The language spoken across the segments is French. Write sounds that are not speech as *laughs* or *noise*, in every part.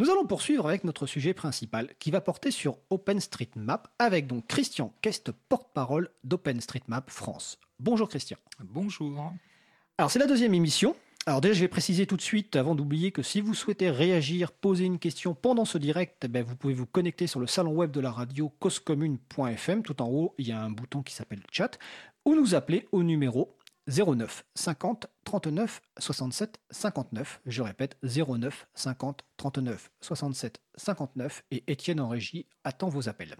Nous allons poursuivre avec notre sujet principal qui va porter sur OpenStreetMap avec donc Christian Kest, porte-parole d'OpenStreetMap France. Bonjour Christian. Bonjour. Alors c'est la deuxième émission. Alors déjà je vais préciser tout de suite avant d'oublier que si vous souhaitez réagir, poser une question pendant ce direct, eh ben, vous pouvez vous connecter sur le salon web de la radio causecommune.fm. Tout en haut il y a un bouton qui s'appelle chat ou nous appeler au numéro 09 50 39 67 59. Je répète, 09 50 39 67 59. Et Étienne en régie attend vos appels.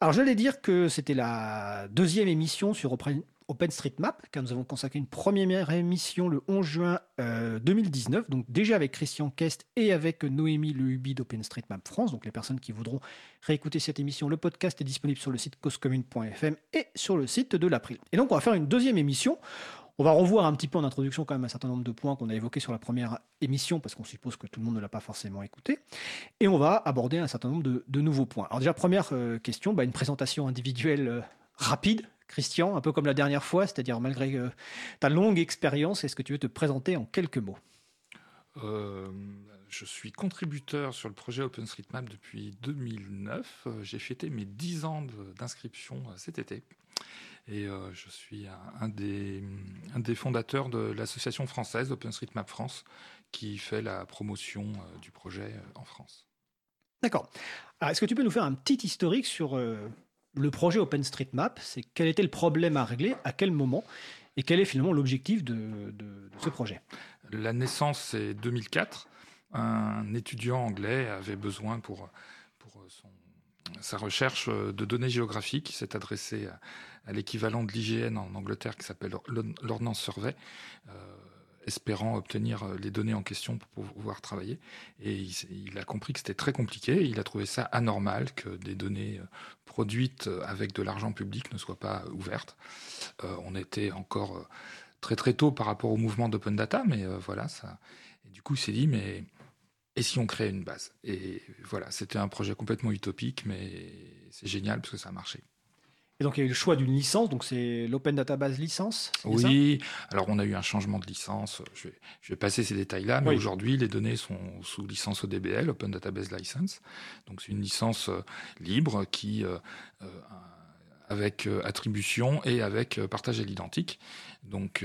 Alors, j'allais dire que c'était la deuxième émission sur OpenStreetMap, car nous avons consacré une première émission le 11 juin 2019, euh, donc déjà avec Christian Kest et avec Noémie Lehubi d'OpenStreetMap France. Donc les personnes qui voudront réécouter cette émission, le podcast est disponible sur le site causecommune.fm et sur le site de l'April. Et donc on va faire une deuxième émission. On va revoir un petit peu en introduction quand même un certain nombre de points qu'on a évoqués sur la première émission, parce qu'on suppose que tout le monde ne l'a pas forcément écouté. Et on va aborder un certain nombre de, nouveaux points. Alors déjà, première euh, question, bah, une présentation individuelle euh, rapide Christian, un peu comme la dernière fois, c'est-à-dire malgré euh, ta longue expérience, est-ce que tu veux te présenter en quelques mots? Euh, Je suis contributeur sur le projet OpenStreetMap depuis 2009. Euh, j'ai fêté mes 10 ans d'inscription cet été. Et je suis un, des, un, des, fondateurs de l'association française OpenStreetMap France qui fait la promotion du projet en France. D'accord. Est-ce que tu peux nous faire un petit historique sur le projet OpenStreetMap, c'est quel était le problème à régler, à quel moment, et quel est finalement l'objectif de, ce projet? La naissance, c'est 2004. Un étudiant anglais avait besoin pour, sa recherche de données géographiques. Il s'est adressé à, l'équivalent de l'IGN en Angleterre qui s'appelle l'Ordnance Survey. Euh, espérant obtenir euh, les données en question pour pouvoir travailler. Et il, a compris que c'était très compliqué. Il a trouvé ça anormal que des données euh, produites euh, avec de l'argent public ne soient pas ouvertes. on était encore très très tôt par rapport au mouvement d'open data, mais voilà du coup, il s'est dit mais et si on créait une base? Et voilà, c'était un projet complètement utopique, mais c'est génial parce que ça a marché. Et donc il y a eu le choix d'une licence, donc c'est l'Open Database licence Oui, alors on a eu un changement de licence, je vais, passer ces détails-là, mais aujourd'hui les données sont sous licence ODBL, Open Database License. Donc c'est une licence euh, libre qui, euh, euh, avec attribution et avec partage à l'identique. Donc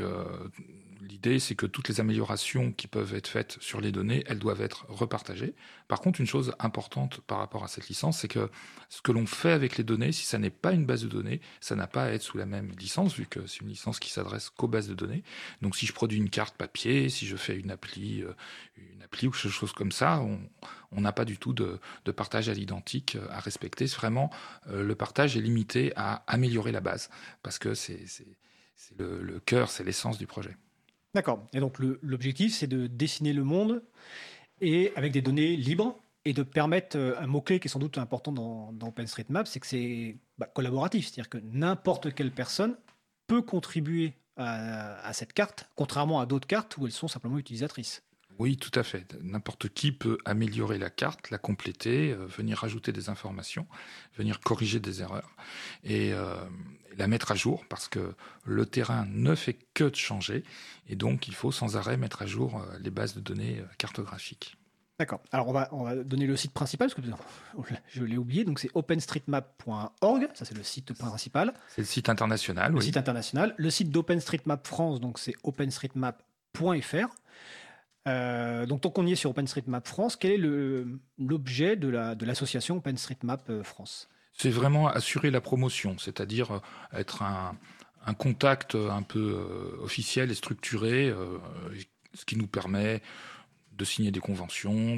l'idée, c'est que toutes les améliorations qui peuvent être faites sur les données, elles doivent être repartagées. Par contre, une chose importante par rapport à cette licence, c'est que ce que l'on fait avec les données, si ça n'est pas une base de données, ça n'a pas à être sous la même licence, vu que c'est une licence qui s'adresse qu'aux bases de données. Donc, si je produis une carte papier, si je fais une appli, euh, une appli ou quelque chose comme ça, on n'a pas du tout de, partage à l'identique euh, à respecter. Vraiment, euh, le partage est limité à améliorer la base, parce que c'est le cœur, c'est l'essence du projet. D'accord. Et donc l'objectif, c'est de dessiner le monde et avec des données libres et de permettre euh, un mot-clé qui est sans doute important dans, OpenStreetMap, c'est que c'est bah, collaboratif. C'est-à-dire que n'importe quelle personne peut contribuer à, cette carte, contrairement à d'autres cartes où elles sont simplement utilisatrices. Oui, tout à fait. N'importe qui peut améliorer la carte, la compléter, euh, venir rajouter des informations, venir corriger des erreurs et euh, la mettre à jour parce que le terrain ne fait que de changer et donc il faut sans arrêt mettre à jour euh, les bases de données cartographiques. D'accord. Alors on va, on va donner le site principal parce que *laughs* je l'ai oublié. Donc c'est openstreetmap.org. Ça c'est le site principal. C'est le site international. Le site international. Le site d'OpenStreetMap France. Donc c'est openstreetmap.fr. Euh, donc, tant qu'on y est sur OpenStreetMap France, quel est l'objet de l'association OpenStreetMap euh, France? C'est vraiment assurer la promotion, c'est-à-dire euh, être un, contact un peu officiel et structuré, ce qui nous permet de signer des conventions,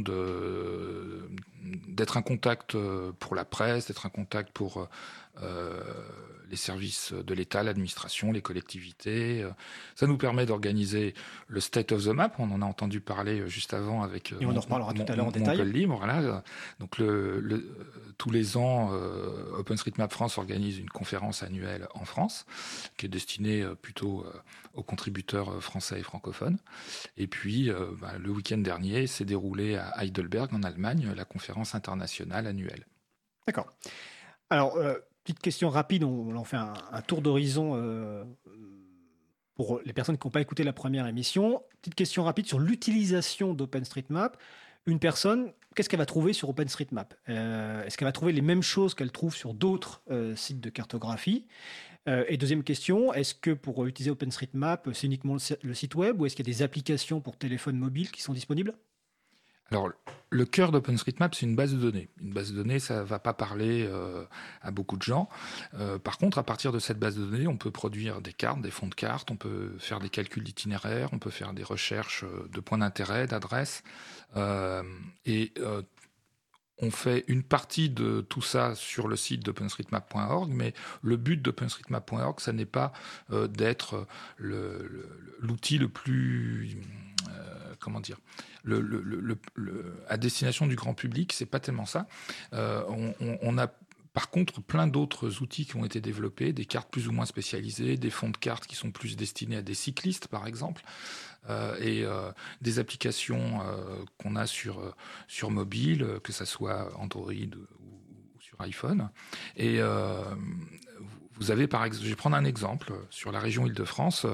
d'être un contact pour la presse, d'être un contact pour les services de l'État, l'administration, les collectivités. Ça nous permet d'organiser le State of the Map. On en a entendu parler juste avant avec. Et on en reparlera tout à l'heure en détail. Libre, voilà. Donc le, tous les ans, euh, OpenStreetMap France organise une conférence annuelle en France, qui est destinée euh, plutôt euh, aux contributeurs français et francophones. Et puis, bah, le week-end dernier, s'est déroulé à Heidelberg, en Allemagne, la conférence internationale annuelle. D'accord. Alors, petite question rapide, on, en fait un, tour d'horizon euh, pour les personnes qui n'ont pas écouté la première émission. Petite question rapide sur l'utilisation d'OpenStreetMap. Une personne qu'est-ce qu'elle va trouver sur OpenStreetMap? Est-ce qu'elle va trouver les mêmes choses qu'elle trouve sur d'autres sites de cartographie? Et deuxième question, est-ce que pour utiliser OpenStreetMap, c'est uniquement le site web ou est-ce qu'il y a des applications pour téléphone mobile qui sont disponibles? Alors, le cœur d'OpenStreetMap, c'est une base de données. Une base de données, ça ne va pas parler euh, à beaucoup de gens. Euh, par contre, à partir de cette base de données, on peut produire des cartes, des fonds de cartes, on peut faire des calculs d'itinéraires, on peut faire des recherches euh, de points d'intérêt, d'adresses. et on fait une partie de tout ça sur le site d'openstreetmap.org, mais le but d'openstreetmap.org, ça n'est pas d'être l'outil le, plus comment dire, à destination du grand public, c'est pas tellement ça. Euh, on, a par contre, plein d'autres outils qui ont été développés, des cartes plus ou moins spécialisées, des fonds de cartes qui sont plus destinés à des cyclistes, par exemple, euh, et euh, des applications qu'on a sur, sur mobile, que ce soit Android ou, sur iPhone. Et vous avez par exemple, je vais prendre un exemple sur la région Île-de-France.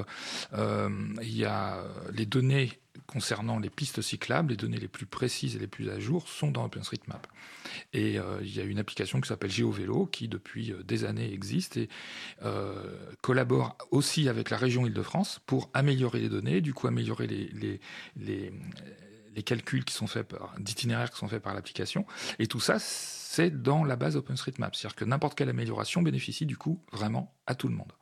Il y a les données concernant les pistes cyclables, les données les plus précises et les plus à jour sont dans OpenStreetMap. Et euh, il y a une application qui s'appelle GeoVélo qui depuis euh, des années existe et collabore aussi avec la région Île-de-France pour améliorer les données, du coup améliorer les, les, les, les calculs qui sont faits par d'itinéraires qui sont faits par l'application. Et tout ça, c'est dans la base OpenStreetMap. C'est-à-dire que n'importe quelle amélioration bénéficie du coup vraiment à tout le monde.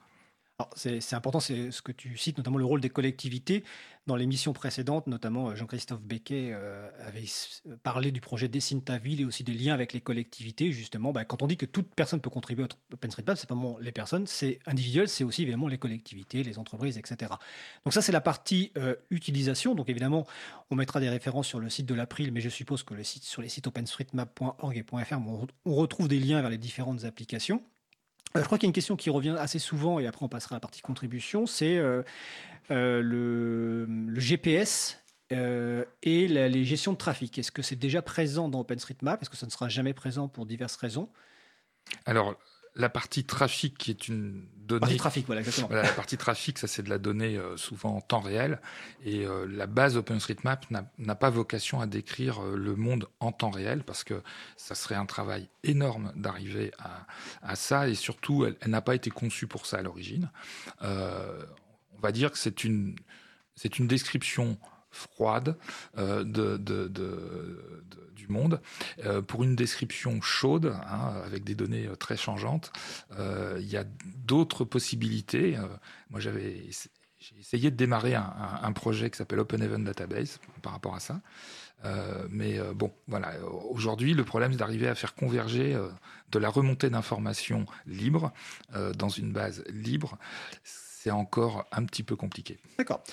C'est important, c'est ce que tu cites, notamment le rôle des collectivités. Dans l'émission précédente, notamment euh, Jean-Christophe Becquet euh, avait parlé du projet Dessine ta ville et aussi des liens avec les collectivités. Justement, bah, quand on dit que toute personne peut contribuer à OpenStreetMap, c'est pas les personnes, c'est individuel, c'est aussi évidemment les collectivités, les entreprises, etc. Donc ça, c'est la partie euh, utilisation. Donc évidemment, on mettra des références sur le site de l'April, mais je suppose que sur les sites openstreetmap.org et .fr, on retrouve des liens vers les différentes applications. Euh, je crois qu'il y a une question qui revient assez souvent, et après on passera à la partie contribution, c'est euh, euh, le, GPS et les gestions de trafic. Est-ce que c'est déjà présent dans OpenStreetMap? Est-ce que ça ne sera jamais présent pour diverses raisons? La partie trafic qui est une donnée. Partie trafic, voilà, exactement. la partie trafic, ça c'est de la donnée euh, souvent en temps réel. Et euh, la base OpenStreetMap n'a pas vocation à décrire euh, le monde en temps réel parce que ça serait un travail énorme d'arriver à, à, ça. Et surtout, elle, n'a pas été conçue pour ça à l'origine. on va dire que c'est une, c'est une description froide de, de, de, du monde. Euh, pour une description chaude, hein, avec des données euh, très changeantes, euh, il y a d'autres possibilités. moi, j'avais j'ai essayé de démarrer un, projet qui s'appelle Open Event Database par rapport à ça. mais bon, voilà. Aujourd'hui, le problème, c'est d'arriver à faire converger de la remontée d'informations libres dans une base libre. C'est encore un petit peu compliqué. D'accord.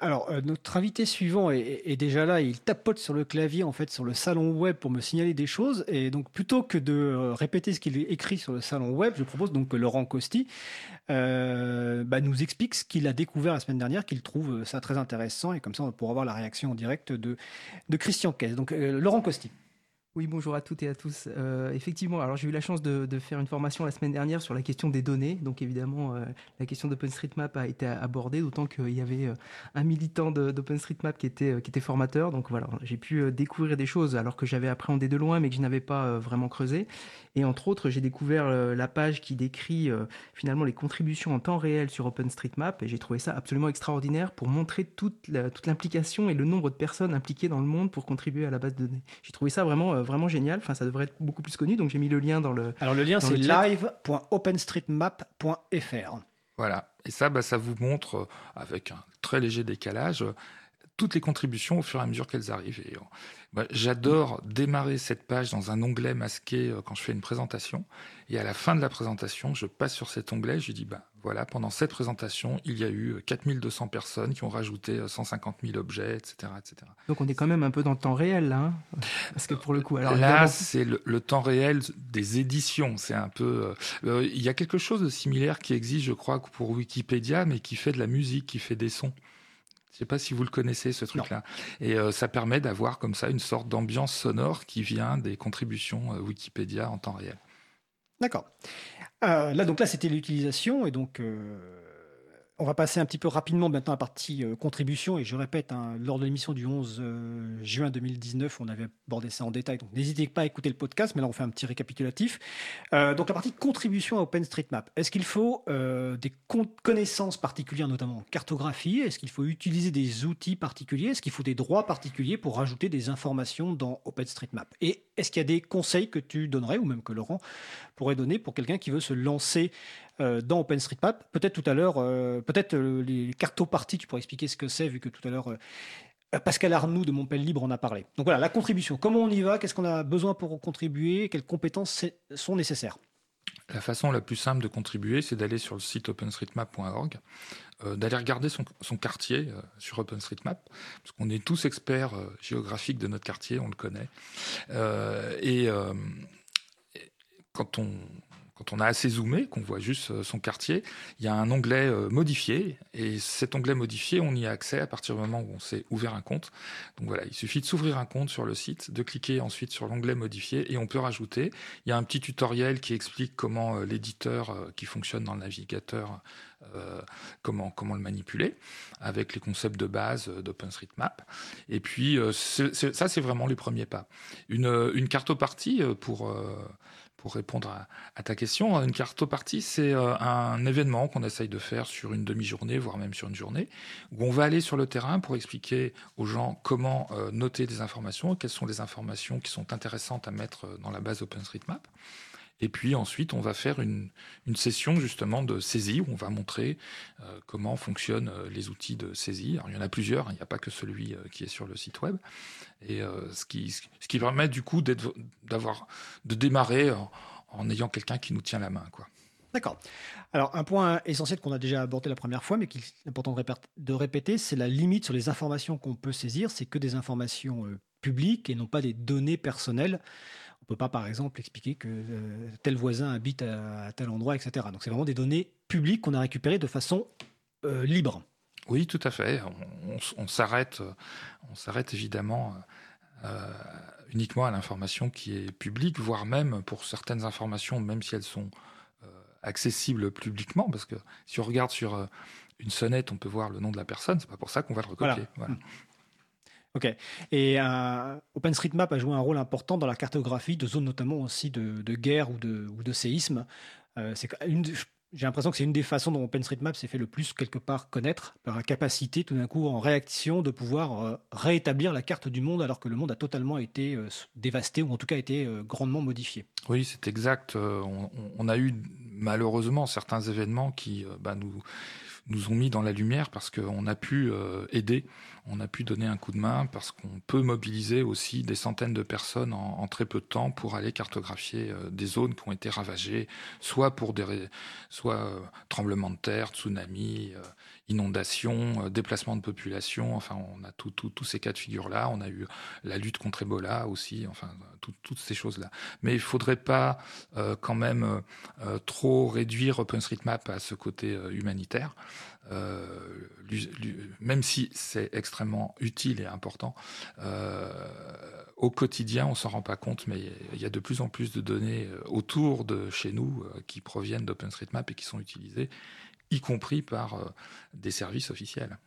Alors, euh, notre invité suivant est, déjà là. Il tapote sur le clavier, en fait, sur le salon web pour me signaler des choses. Et donc, plutôt que de euh, répéter ce qu'il écrit sur le salon web, je propose donc que Laurent Costi euh, bah, nous explique ce qu'il a découvert la semaine dernière, qu'il trouve ça très intéressant. Et comme ça, on pourra avoir la réaction en direct de, Christian Kess. Donc, Laurent Costi. Oui, bonjour à toutes et à tous. Euh, effectivement, alors j'ai eu la chance de, faire une formation la semaine dernière sur la question des données. Donc évidemment, euh, la question d'OpenStreetMap a été abordée, d'autant qu'il y avait euh, un militant d'OpenStreetMap qui était formateur. Donc voilà, j'ai pu découvrir des choses alors que j'avais appréhendé de loin, mais que je n'avais pas vraiment creusé. Et entre autres, j'ai découvert la page qui décrit finalement les contributions en temps réel sur OpenStreetMap. Et j'ai trouvé ça absolument extraordinaire pour montrer toute l'implication et le nombre de personnes impliquées dans le monde pour contribuer à la base de données. J'ai trouvé ça vraiment vraiment génial. Enfin, ça devrait être beaucoup plus connu. Donc j'ai mis le lien dans le. Alors le lien c'est live.openstreetmap.fr. Voilà. Et ça, bah, ça vous montre avec un très léger décalage toutes les contributions au fur et à mesure qu'elles arrivent. Et, euh, j'adore démarrer cette page dans un onglet masqué quand je fais une présentation. Et à la fin de la présentation, je passe sur cet onglet, je dis bah voilà, pendant cette présentation, il y a eu 4200 personnes qui ont rajouté 150 000 objets, etc., etc. Donc on est quand même un peu dans le temps réel, là. Hein Parce que pour le coup, alors là, c'est le, temps réel des éditions. C'est un peu. Euh, euh, il y a quelque chose de similaire qui existe, je crois, pour Wikipédia, mais qui fait de la musique, qui fait des sons. Je ne sais pas si vous le connaissez, ce truc-là. Et euh, ça permet d'avoir comme ça une sorte d'ambiance sonore qui vient des contributions Wikipédia en temps réel. D'accord. Euh, là, donc là, c'était l'utilisation et donc. On va passer un petit peu rapidement maintenant à la partie euh, contribution. Et je répète, hein, lors de l'émission du 11 euh, juin 2019, on avait abordé ça en détail. Donc n'hésitez pas à écouter le podcast, mais là on fait un petit récapitulatif. Euh, donc la partie contribution à OpenStreetMap. Est-ce qu'il faut des connaissances particulières, notamment en cartographie? Est-ce qu'il faut utiliser des outils particuliers? Est-ce qu'il faut des droits particuliers pour rajouter des informations dans OpenStreetMap? Et est-ce qu'il y a des conseils que tu donnerais, ou même que Laurent pourrait donner pour quelqu'un qui veut se lancer euh, dans OpenStreetMap? Peut-être tout à l'heure, euh, peut-être euh, les cartoparties, tu pourrais expliquer ce que c'est, vu que tout à l'heure Pascal Arnoux de Montpellier Libre en a parlé. Donc voilà, la contribution. Comment on y va? Qu'est-ce qu'on a besoin pour contribuer? Quelles compétences sont nécessaires? La façon la plus simple de contribuer, c'est d'aller sur le site openstreetmap.org, d'aller regarder son, quartier sur OpenStreetMap, parce qu'on est tous experts géographiques de notre quartier, on le connaît. et quand on, on a assez zoomé, qu'on voit juste euh, son quartier, il y a un onglet euh, modifié. Et cet onglet modifié, on y a accès à partir du moment où on s'est ouvert un compte. Donc voilà, il suffit de s'ouvrir un compte sur le site, de cliquer ensuite sur l'onglet modifié et on peut rajouter. Il y a un petit tutoriel qui explique comment euh, l'éditeur qui fonctionne dans le navigateur comment, comment le manipuler avec les concepts de base d'OpenStreetMap. Et puis, ça, c'est vraiment les premiers pas. Une, une cartopartie pour, pour répondre à, ta question, une cartopartie, c'est euh, un événement qu'on essaye de faire sur une demi-journée, voire même sur une journée, où on va aller sur le terrain pour expliquer aux gens comment euh, noter des informations, quelles sont les informations qui sont intéressantes à mettre euh, dans la base OpenStreetMap. Et puis ensuite, on va faire une, session justement de saisie où on va montrer euh, comment fonctionnent euh, les outils de saisie. Il y en a plusieurs, hein, il n'y a pas que celui euh, qui est sur le site web. Et ce, qui, ce qui permet du coup d'avoir, de démarrer en, ayant quelqu'un qui nous tient la main. Quoi. D'accord. Alors, un point essentiel qu'on a déjà abordé la première fois, mais qu'il est important de répéter, c'est la limite sur les informations qu'on peut saisir. C'est que des informations publiques et non pas des données personnelles. On ne peut pas, par exemple, expliquer que euh, tel voisin habite à, tel endroit, etc. Donc c'est vraiment des données publiques qu'on a récupérées de façon euh, libre. Oui, tout à fait. On, s'arrête, on s'arrête évidemment euh, uniquement à l'information qui est publique, voire même pour certaines informations, même si elles sont accessibles publiquement, parce que si on regarde sur une sonnette, on peut voir le nom de la personne. C'est pas pour ça qu'on va le recopier. Voilà. Ok. Et euh, OpenStreetMap a joué un rôle important dans la cartographie de zones notamment aussi de, guerre ou de, ou de séisme. Euh, j'ai l'impression que c'est une des façons dont OpenStreetMap s'est fait le plus quelque part connaître, par la capacité tout d'un coup en réaction de pouvoir euh, rétablir la carte du monde alors que le monde a totalement été dévasté ou en tout cas été grandement modifié. Oui, c'est exact. On, a eu malheureusement certains événements qui bah, nous, nous ont mis dans la lumière parce qu'on a pu aider on a pu donner un coup de main parce qu'on peut mobiliser aussi des centaines de personnes en, très peu de temps pour aller cartographier euh, des zones qui ont été ravagées, soit pour des soit euh, tremblements de terre, tsunamis, euh, inondations, déplacements de population. Enfin, on a tous ces cas de figure là. On a eu la lutte contre Ebola aussi. Enfin, toutes ces choses là. Mais il faudrait pas quand même trop réduire OpenStreetMap à ce côté humanitaire. Euh, même si c'est extrêmement utile et important, euh, au quotidien, on s'en rend pas compte, mais il y a de plus en plus de données euh, autour de chez nous qui proviennent d'OpenStreetMap et qui sont utilisées, y compris par des services officiels.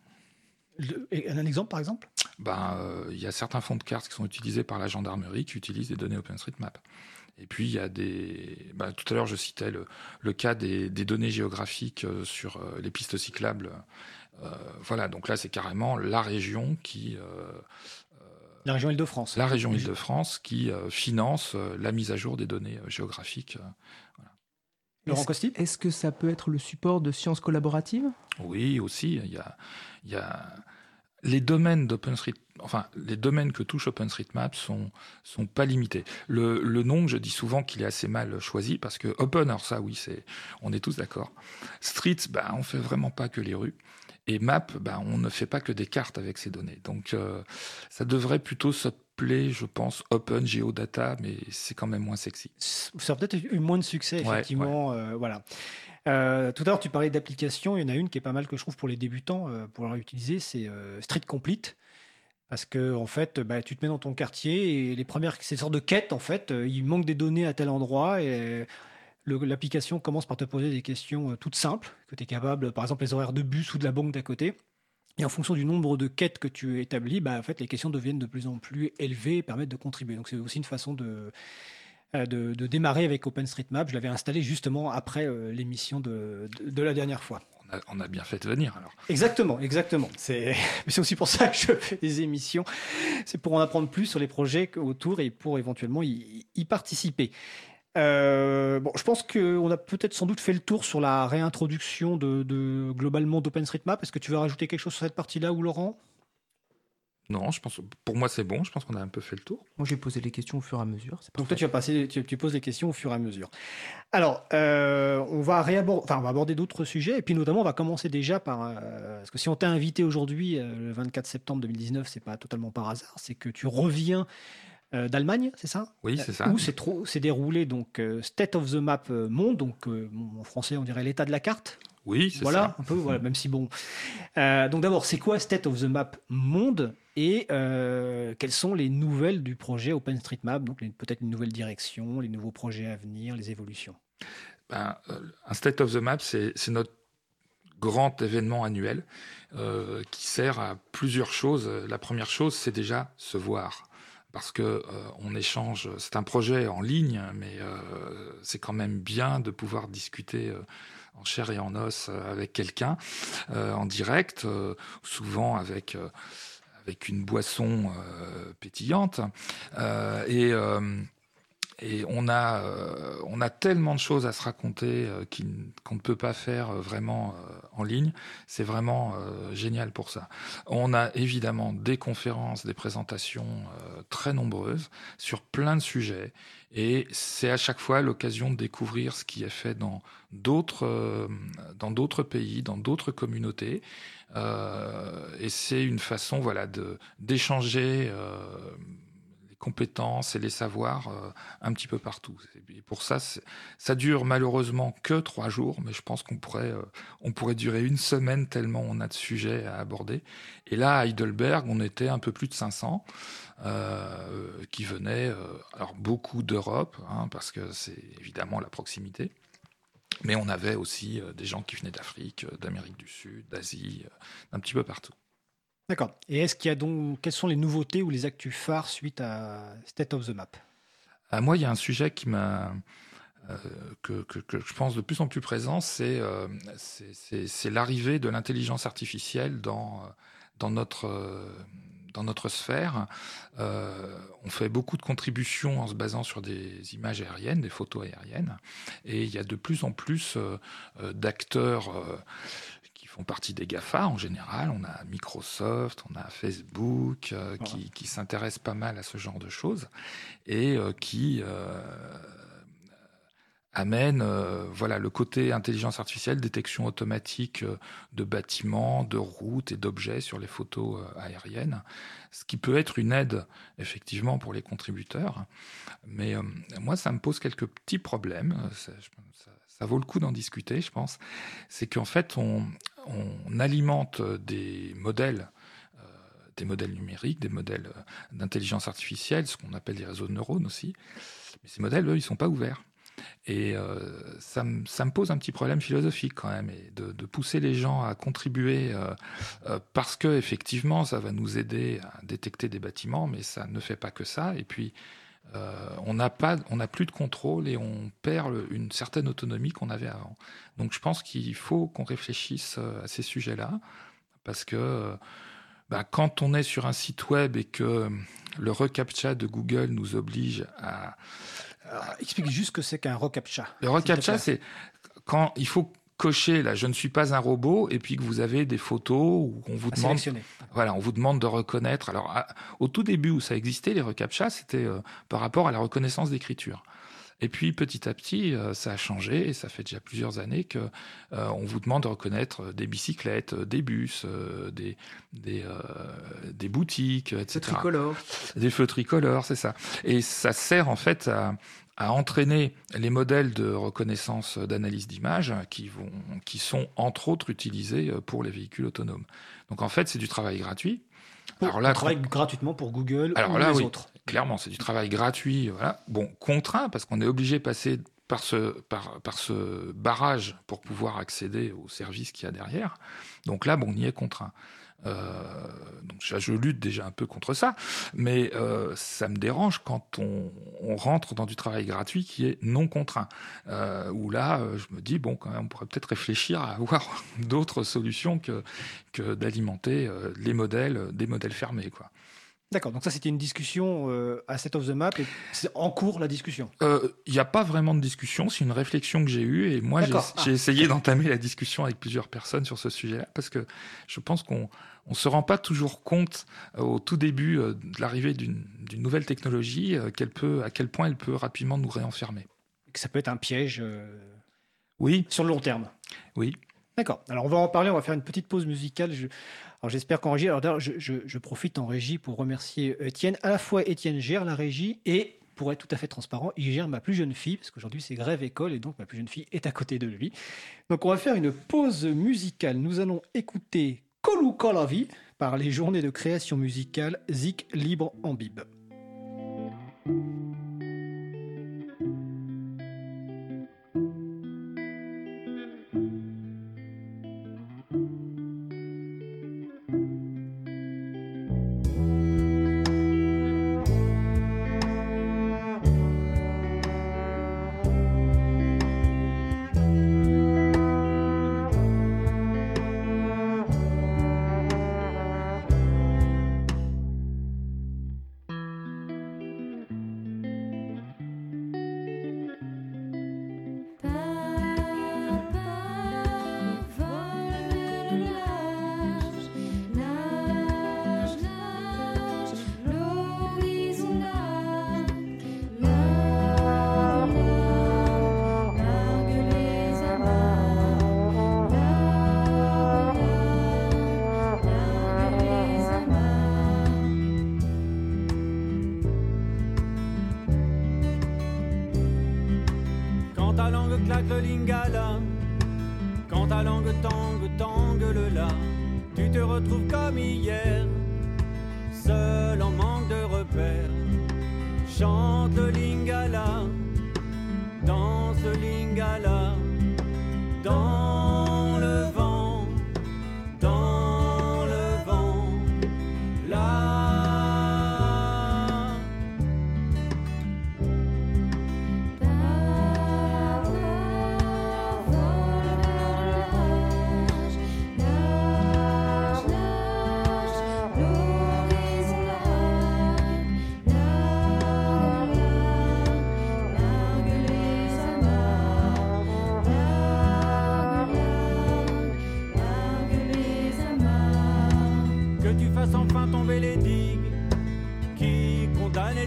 un exemple, par exemple? Ben, Il y a certains fonds de cartes qui sont utilisés par la gendarmerie qui utilisent des données OpenStreetMap. Et puis, il y a des. Bah, tout à l'heure, je citais le, cas des, données géographiques euh, sur euh, les pistes cyclables. Euh, voilà, donc là, c'est carrément la région qui. la région Île-de-France. La région Île-de-France qui finance la mise à jour des données géographiques. Laurent Costi Est-ce que ça peut être le support de sciences collaboratives? Oui, aussi. Il y a, il y a les domaines d'OpenStreetMap enfin, les domaines que touche OpenStreetMap sont, sont pas limités. Le, le nom, je dis souvent qu'il est assez mal choisi parce que Open, alors ça, oui, c'est, on est tous d'accord. Street, bah, on fait vraiment pas que les rues. Et Map, bah, on ne fait pas que des cartes avec ces données. Donc, euh, ça devrait plutôt s'appeler, je pense, Open Geodata, mais c'est quand même moins sexy. Ça a peut-être eu moins de succès, effectivement. Euh, voilà. Euh, tout à l'heure, tu parlais d'applications. Il y en a une qui est pas mal que je trouve pour les débutants pour leur utiliser, c'est Street Complete. Parce que en fait, bah, tu te mets dans ton quartier et les premières, c'est une sorte de quête en fait. Il manque des données à tel endroit et l'application commence par te poser des questions toutes simples, que tu es capable, par exemple les horaires de bus ou de la banque d'à côté. Et en fonction du nombre de quêtes que tu établis, bah, en fait, les questions deviennent de plus en plus élevées et permettent de contribuer. Donc c'est aussi une façon de, de, démarrer avec OpenStreetMap. Je l'avais installé justement après l'émission de, de, la dernière fois on a bien fait de venir alors. Exactement, exactement. *laughs* C'est aussi pour ça que je fais des émissions. C'est pour en apprendre plus sur les projets autour et pour éventuellement y, participer. Euh, bon, je pense qu'on a peut-être sans doute fait le tour sur la réintroduction de, de globalement d'OpenStreetMap. Est-ce que tu veux rajouter quelque chose sur cette partie-là ou Laurent? Non, je pense, pour moi c'est bon, je pense qu'on a un peu fait le tour. Moi j'ai posé les questions au fur et à mesure. Donc toi tu, vas passer, tu, poses les questions au fur et à mesure. Alors, euh, on, va réaborder, enfin, on va aborder d'autres sujets, et puis notamment on va commencer déjà par... Euh, parce que si on t'a invité aujourd'hui, euh, le 24 septembre 2019, c'est pas totalement par hasard, c'est que tu reviens d'Allemagne, c'est ça? Oui, c'est ça. Où c'est déroulé donc State of the Map Monde, donc en français on dirait l'état de la carte. Oui, c'est voilà, ça. un peu, voilà, même si bon. donc d'abord, c'est quoi State of the Map Monde? Et euh, quelles sont les nouvelles du projet OpenStreetMap, donc peut-être une nouvelle direction, les nouveaux projets à venir, les évolutions ben, euh, Un State of the Map, c'est notre grand événement annuel euh, qui sert à plusieurs choses. La première chose, c'est déjà se voir. Parce que on échange, c'est un projet en ligne, mais c'est quand même bien de pouvoir discuter en chair et en os avec quelqu'un en direct, souvent avec avec une boisson euh, pétillante. Euh, et euh, et on a, on a tellement de choses à se raconter qu'on ne peut pas faire vraiment en ligne. C'est vraiment génial pour ça. On a évidemment des conférences, des présentations très nombreuses sur plein de sujets. Et c'est à chaque fois l'occasion de découvrir ce qui est fait dans d'autres, dans d'autres pays, dans d'autres communautés. Euh, et c'est une façon voilà, de, d'échanger euh, compétences et les savoirs euh, un petit peu partout. Et pour ça, ça dure malheureusement que trois jours, mais je pense qu'on pourrait, on pourrait durer une semaine tellement on a de sujets à aborder. Et là, à Heidelberg, on était un peu plus de 500 qui venaient, alors beaucoup d'Europe, hein, parce que c'est évidemment la proximité. Mais on avait aussi euh, des gens qui venaient d'Afrique, euh, d'Amérique du Sud, d'Asie, euh, d'un petit peu partout. D'accord. Et est-ce qu'il y a donc quelles sont les nouveautés ou les actus phares suite à State of the Map? À Moi, il y a un sujet qui m'a que, que, je pense de plus en plus présent, c'est c'est l'arrivée de l'intelligence artificielle dans notre sphère, euh, on fait beaucoup de contributions en se basant sur des images aériennes, des photos aériennes, et il y a de plus en plus euh, euh, d'acteurs font partie des GAFA en général. On a Microsoft, on a Facebook qui, qui s'intéressent pas mal à ce genre de choses et qui amène euh, voilà le côté intelligence artificielle, détection automatique euh, de bâtiments, de routes et d'objets sur les photos euh, aériennes, ce qui peut être une aide effectivement pour les contributeurs. Mais moi, ça me pose quelques petits problèmes. Ça, vaut le coup d'en discuter, je pense. C'est qu'en fait, on, on, alimente des modèles des modèles numériques, des modèles d'intelligence artificielle, ce qu'on appelle des réseaux de neurones aussi. Mais ces modèles, eux, ils sont pas ouverts. Et euh, ça, me, pose un petit problème philosophique quand même, de, pousser les gens à contribuer euh, euh, parce que effectivement, ça va nous aider à détecter des bâtiments, mais ça ne fait pas que ça. Et puis, on n'a pas, on n'a plus de contrôle et on perd une certaine autonomie qu'on avait avant. Donc, je pense qu'il faut qu'on réfléchisse à ces sujets-là, parce que bah, quand on est sur un site web et que le reCAPTCHA de Google nous oblige à explique juste ce que c'est qu'un reCAPTCHA. Le reCAPTCHA, c'est quand il faut cocher là, je ne suis pas un robot, et puis que vous avez des photos où on vous demande, voilà, on vous demande de reconnaître. Alors, au tout début où ça existait, les reCAPTCHA, c'était euh, par rapport à la reconnaissance d'écriture. Et puis petit à petit, euh, ça a changé et ça fait déjà plusieurs années que euh, on vous demande de reconnaître des bicyclettes, des bus, des des, des boutiques, etc. Des feux tricolores. Des feux tricolores, c'est ça. Et ça sert en fait à, à entraîner les modèles de reconnaissance d'analyse d'image qui vont, qui sont entre autres utilisés pour les véhicules autonomes. Donc en fait, c'est du travail gratuit. Alors là, on travaille gratuitement pour Google Alors ou là, les oui, autres. Clairement, c'est du travail gratuit. Voilà. Bon, contraint parce qu'on est obligé de passer par ce, par, par ce barrage pour pouvoir accéder aux services qu'il y a derrière. Donc là, bon, on y est contraint. Euh, donc je lutte déjà un peu contre ça, mais euh, ça me dérange quand on, rentre dans du travail gratuit qui est non contraint. Euh, où là, je me dis bon, quand même, on pourrait peut-être réfléchir à avoir *laughs* d'autres solutions que que d'alimenter les modèles, des modèles fermés, quoi. D'accord, donc ça c'était une discussion euh, à Set of the Map et c'est en cours la discussion Il euh, n'y a pas vraiment de discussion, c'est une réflexion que j'ai eue et moi j'ai ah. essayé d'entamer la discussion avec plusieurs personnes sur ce sujet-là parce que je pense qu'on ne se rend pas toujours compte euh, au tout début de l'arrivée d'une nouvelle technologie qu'elle peut, à quel point elle peut rapidement nous réenfermer. Que ça peut être un piège oui. sur le long terme. Oui. D'accord. Alors on va en parler, on va faire une petite pause musicale. Je... Alors j'espère qu'en régie, alors d'ailleurs je, je, profite en régie pour remercier Étienne. À la fois Étienne gère la régie et pour être tout à fait transparent, il gère ma plus jeune fille, parce qu'aujourd'hui c'est grève école et donc ma plus jeune fille est à côté de lui. Donc on va faire une pause musicale. Nous allons écouter Kolou Kolavi par les journées de création musicale Zik Libre en Bib. langue claque le lingala, quand ta langue tangue, tangue le la, tu te retrouves comme hier, seul en manque de repères. Chante lingala, danse lingala, danse.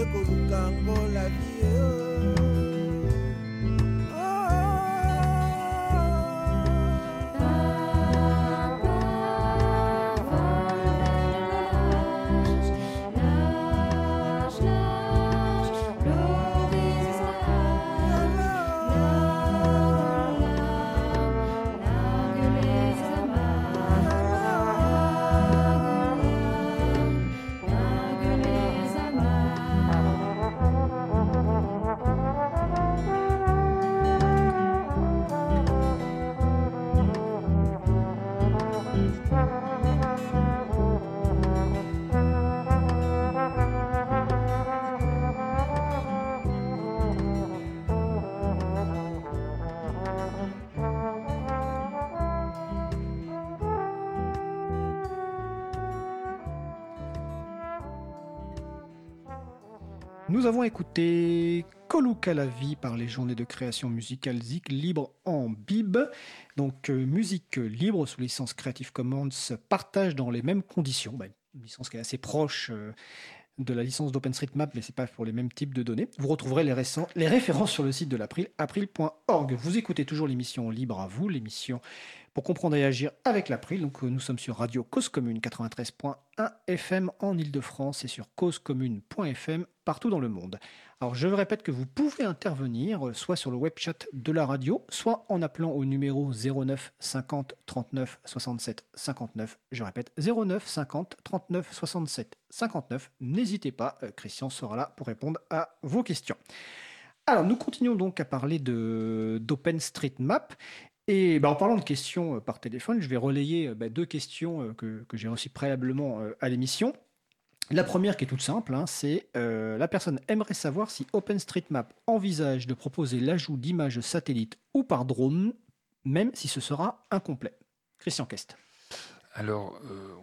ekolukango la vie oh. Avons écouté Coluca la par les journées de création musicale Zik libre en bib. Donc euh, musique libre sous licence Creative Commons partage dans les mêmes conditions. Bah, une licence qui est assez proche euh, de la licence d'OpenStreetMap, mais ce n'est pas pour les mêmes types de données. Vous retrouverez les, références sur le site de l'April, april.org. Vous écoutez toujours l'émission Libre à vous, l'émission pour comprendre et agir avec l'April. Donc, nous sommes sur Radio Cause Commune 93.1 FM en Ile-de-France et sur causecommune.fm partout dans le monde. Alors je répète que vous pouvez intervenir soit sur le web chat de la radio, soit en appelant au numéro 09 50 39 67 59. Je répète 09 50 39 67 59. N'hésitez pas, euh, Christian sera là pour répondre à vos questions. Alors nous continuons donc à parler d'OpenStreetMap. Et bah, en parlant de questions euh, par téléphone, je vais relayer bah, deux questions que, que j'ai reçues préalablement à l'émission. La première qui est toute simple, hein, c'est euh, la personne aimerait savoir si OpenStreetMap envisage de proposer l'ajout d'images satellites ou par drone, même si ce sera incomplet. Christian Kest. Alors, euh,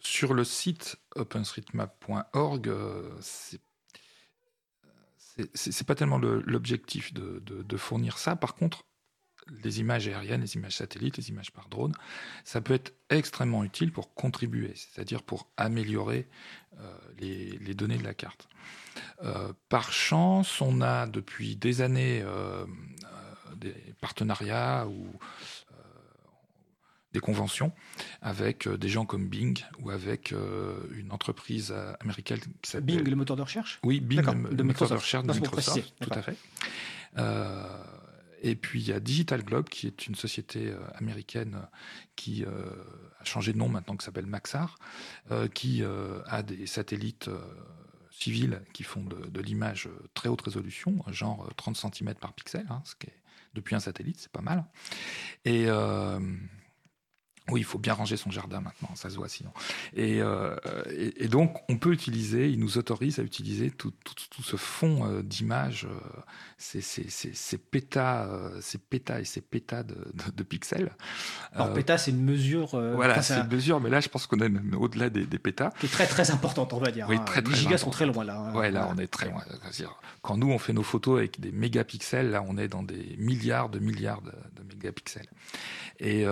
sur le site openstreetmap.org, euh, c'est pas tellement l'objectif de, fournir ça. Par contre, les images aériennes, les images satellites, les images par drone, ça peut être extrêmement utile pour contribuer, c'est-à-dire pour améliorer euh, les, données de la carte. Euh, par chance, on a depuis des années euh, des partenariats ou des conventions avec des gens comme Bing ou avec une entreprise américaine qui s'appelle... Bing, le moteur de recherche? Oui, Bing, le, moteur de recherche de Microsoft, tout à fait. Et puis il y a Digital Globe, qui est une société euh, américaine euh, qui euh, a changé de nom maintenant, qui s'appelle Maxar, qui a des satellites civils qui font de, l'image très haute résolution, genre 30 cm par pixel, hein, ce qui est depuis un satellite, c'est pas mal. Et oui, il faut bien ranger son jardin maintenant, ça se voit sinon. Et, euh, et, donc, on peut utiliser, il nous autorise à utiliser tout, tout, tout ce fond euh, d'images, euh, ces, ces, ces, ces, pétas, euh, ces pétas et ces pétas de, de, pixels. Alors, pétas, c'est une mesure. voilà, c'est une mesure, mais là, je pense qu'on est même au-delà des, des, pétas. Qui est très, très importante, on va dire. Oui, hein. très, Les gigas sont très loin, là. Hein. Ouais, là, on est très loin. Quand nous, on fait nos photos avec des mégapixels, là, on est dans des milliards de milliards de, de mégapixels. Et,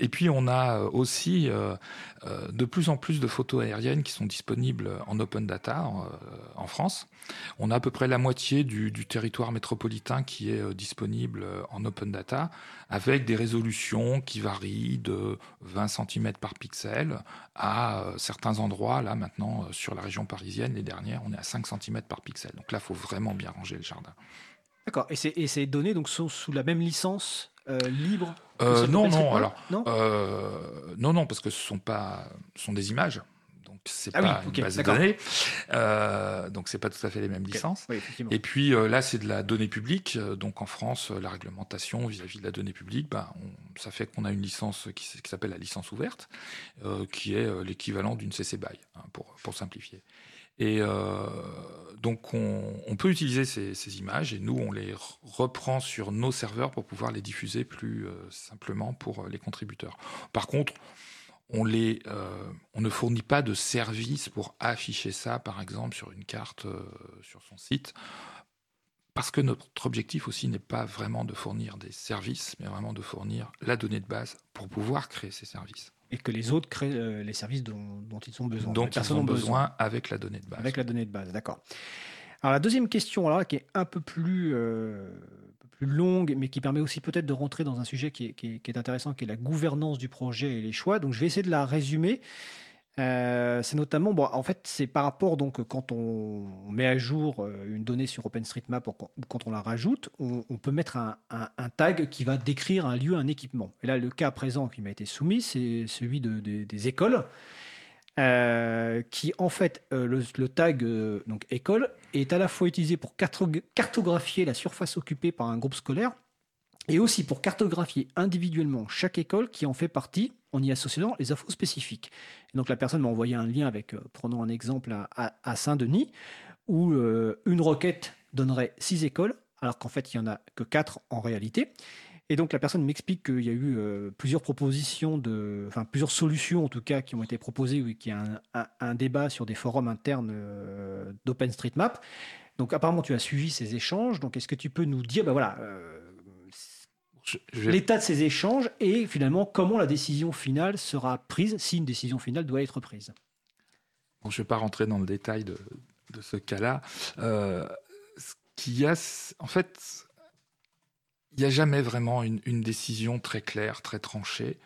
et puis, on a a aussi euh, euh, de plus en plus de photos aériennes qui sont disponibles en open data euh, en France. On a à peu près la moitié du, territoire métropolitain qui est disponible en open data, avec des résolutions qui varient de 20 cm par pixel à certains endroits. Là, maintenant, sur la région parisienne, les dernières, on est à 5 cm par pixel. Donc là, il faut vraiment bien ranger le jardin. D'accord. Et, et ces données donc, sont sous la même licence euh, libre euh, Non, non. Alors, non, euh, non, non, parce que ce sont pas, ce sont des images. Donc c'est ah pas une base de données, donc c'est pas tout à fait les mêmes licences. et puis là, c'est de la donnée publique. Donc en France, la réglementation vis-à-vis de la donnée publique, bah, ça fait qu'on a une licence qui, s'appelle la licence ouverte, qui est l'équivalent d'une CC BY, hein, pour, pour simplifier. Et euh, donc, on, peut utiliser ces, images et nous, on les reprend sur nos serveurs pour pouvoir les diffuser plus euh, simplement pour euh, les contributeurs. Par contre, on, on ne fournit pas de service pour afficher ça, par exemple, sur une carte sur son site. Parce que notre objectif aussi n'est pas vraiment de fournir des services, mais vraiment de fournir la donnée de base pour pouvoir créer ces services et que les autres créent euh, les services dont, ils ont besoin. Dont ils ont besoin, avec la donnée de base. Avec la donnée de base, d'accord. Alors la deuxième question, alors, qui est un peu plus, euh, plus longue, mais qui permet aussi peut-être de rentrer dans un sujet qui est, qui est, intéressant, qui est la gouvernance du projet et les choix. Donc je vais essayer de la résumer. Euh, c'est notamment, en fait, c'est par rapport donc quand on, met à jour euh, une donnée sur OpenStreetMap ou quand on la rajoute, on, peut mettre un, tag qui va décrire un lieu, un équipement. Et là, le cas présent qui m'a été soumis, c'est celui de, des écoles, euh, qui en fait le, tag donc école est à la fois utilisé pour cartographier la surface occupée par un groupe scolaire et aussi pour cartographier individuellement chaque école qui en fait partie en y associant les infos spécifiques. donc la personne m'a envoyé un lien avec, euh, prenons un exemple à, Saint-Denis, où euh, une requête donnerait six écoles, alors qu'en fait il n'y en a que quatre en réalité. Et donc la personne m'explique qu'il y a eu euh, plusieurs propositions, de, enfin plusieurs solutions en tout cas qui ont été proposées, ou qu'il y a un, débat sur des forums internes d'OpenStreetMap. Donc apparemment tu as suivi ces échanges, donc est-ce que tu peux nous dire, ben voilà, l'état de ces échanges et finalement comment la décision finale sera prise, si une décision finale doit être prise. je ne vais pas rentrer dans le détail de, ce cas-là. Euh, ce a, en fait, il n'y a jamais vraiment une, décision très claire, très tranchée.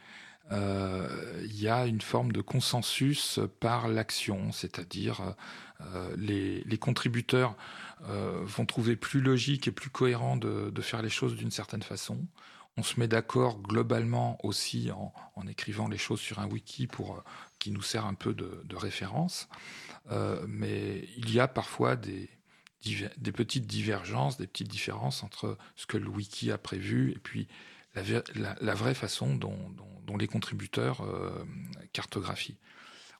Euh, il y a une forme de consensus par l'action, c'est-à-dire euh, les, contributeurs euh, vont trouver plus logique et plus cohérent de, faire les choses d'une certaine façon. On se met d'accord globalement aussi en, écrivant les choses sur un wiki pour qui nous sert un peu de, référence. mais il y a parfois des, petites divergences, des petites différences entre ce que le wiki a prévu et puis la, vraie façon dont, les contributeurs euh, cartographient.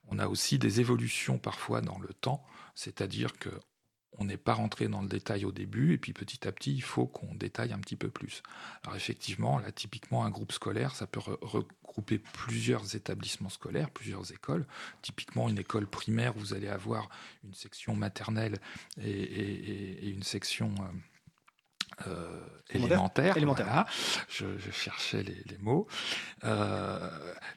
On a aussi des évolutions parfois dans le temps, c'est-à-dire que on n'est pas rentré dans le détail au début, et puis petit à petit, il faut qu'on détaille un petit peu plus. Alors effectivement, là, typiquement, un groupe scolaire, ça peut regrouper plusieurs établissements scolaires, plusieurs écoles. Typiquement, une école primaire, vous allez avoir une section maternelle et, une section... Euh, euh, élémentaire. élémentaire. Je, cherchais les, mots. Euh,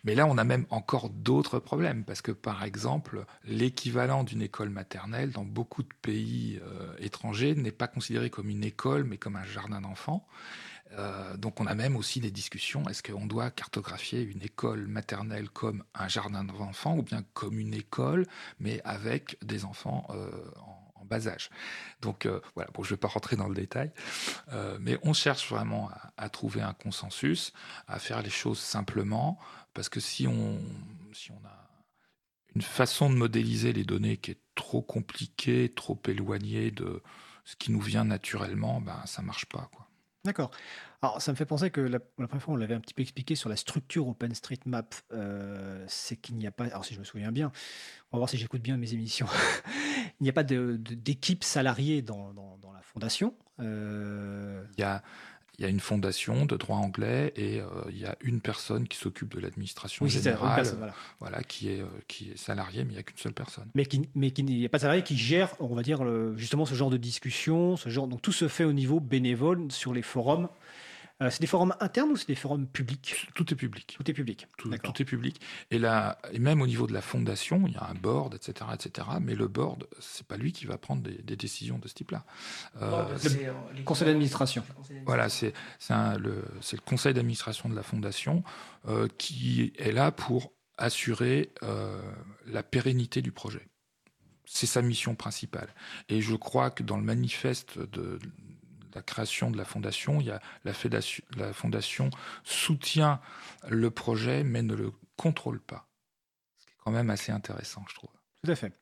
mais là, on a même encore d'autres problèmes, parce que par exemple, l'équivalent d'une école maternelle dans beaucoup de pays euh, étrangers n'est pas considéré comme une école, mais comme un jardin d'enfants. donc on a même aussi des discussions, est-ce qu'on doit cartographier une école maternelle comme un jardin d'enfants ou bien comme une école, mais avec des enfants en bas âge. Donc euh, voilà, bon, je ne vais pas rentrer dans le détail, euh, mais on cherche vraiment à, trouver un consensus, à faire les choses simplement, parce que si on, si on a une façon de modéliser les données qui est trop compliquée, trop éloignée de ce qui nous vient naturellement, ben, ça ne marche pas. Quoi. D'accord. Alors, ça me fait penser que la, première fois, on l'avait un petit peu expliqué sur la structure OpenStreetMap. Euh, c'est qu'il n'y a pas, alors si je me souviens bien, on va voir si j'écoute bien mes émissions, *laughs* il n'y a pas d'équipe salariée dans, la fondation. Euh, il y a il y a une fondation de droit anglais et euh, il y a une personne qui s'occupe de l'administration générale, voilà. qui est euh, qui est salariée, mais il n'y a qu'une seule personne. Mais qui mais qui n'y a pas de salarié qui gère, on va dire justement ce genre de discussion, ce genre donc tout se fait au niveau bénévole sur les forums euh, c'est des forums internes ou c'est des forums publics? Tout est public. Tout est public. Tout, est public. Et là, et même au niveau de la fondation, il y a un board, etc., etc. Mais le board, c'est pas lui qui va prendre des, décisions de ce type-là. Euh, le euh, conseil d'administration. Voilà, c'est le, le conseil d'administration de la fondation qui est là pour assurer la pérennité du projet. C'est sa mission principale. Et je crois que dans le manifeste de, la création de la fondation, il y a la, la fondation soutient le projet mais ne le contrôle pas. Ce qui est quand même assez intéressant, je trouve. Tout à fait.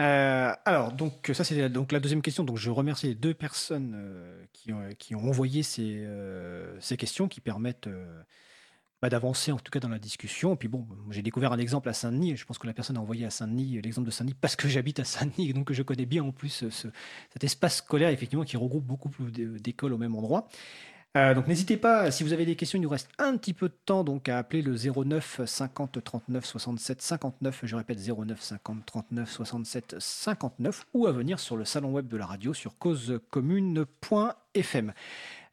Euh, alors, donc ça c'est donc la deuxième question. Donc je remercie les deux personnes euh, qui, ont, qui, ont, envoyé ces, euh, ces questions qui permettent bah, d'avancer en tout cas dans la discussion. Et puis bon, j'ai découvert un exemple à Saint-Denis, je pense que la personne a envoyé à Saint-Denis l'exemple de Saint-Denis parce que j'habite à Saint-Denis et donc je connais bien en plus ce, cet espace scolaire effectivement qui regroupe beaucoup d'écoles au même endroit. Euh, donc n'hésitez pas, si vous avez des questions, il nous reste un petit peu de temps donc à appeler le 09 50 39 67 59, je répète 09 50 39 67 59 ou à venir sur le salon web de la radio sur causecommune.fm.